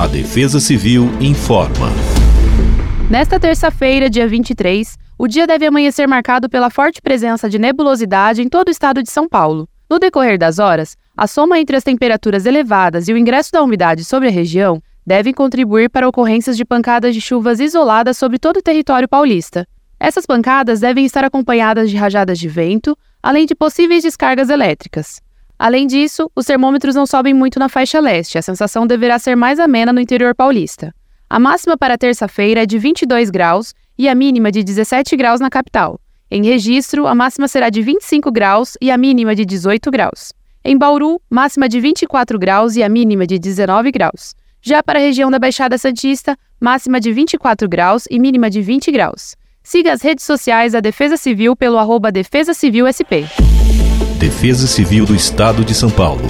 A Defesa Civil informa. Nesta terça-feira, dia 23, o dia deve amanhecer marcado pela forte presença de nebulosidade em todo o estado de São Paulo. No decorrer das horas, a soma entre as temperaturas elevadas e o ingresso da umidade sobre a região devem contribuir para ocorrências de pancadas de chuvas isoladas sobre todo o território paulista. Essas pancadas devem estar acompanhadas de rajadas de vento, além de possíveis descargas elétricas. Além disso, os termômetros não sobem muito na faixa leste, a sensação deverá ser mais amena no interior paulista. A máxima para terça-feira é de 22 graus e a mínima de 17 graus na capital. Em registro, a máxima será de 25 graus e a mínima de 18 graus. Em Bauru, máxima de 24 graus e a mínima de 19 graus. Já para a região da Baixada Santista, máxima de 24 graus e mínima de 20 graus. Siga as redes sociais da Defesa Civil pelo arroba Defesa Civil SP. Defesa Civil do Estado de São Paulo.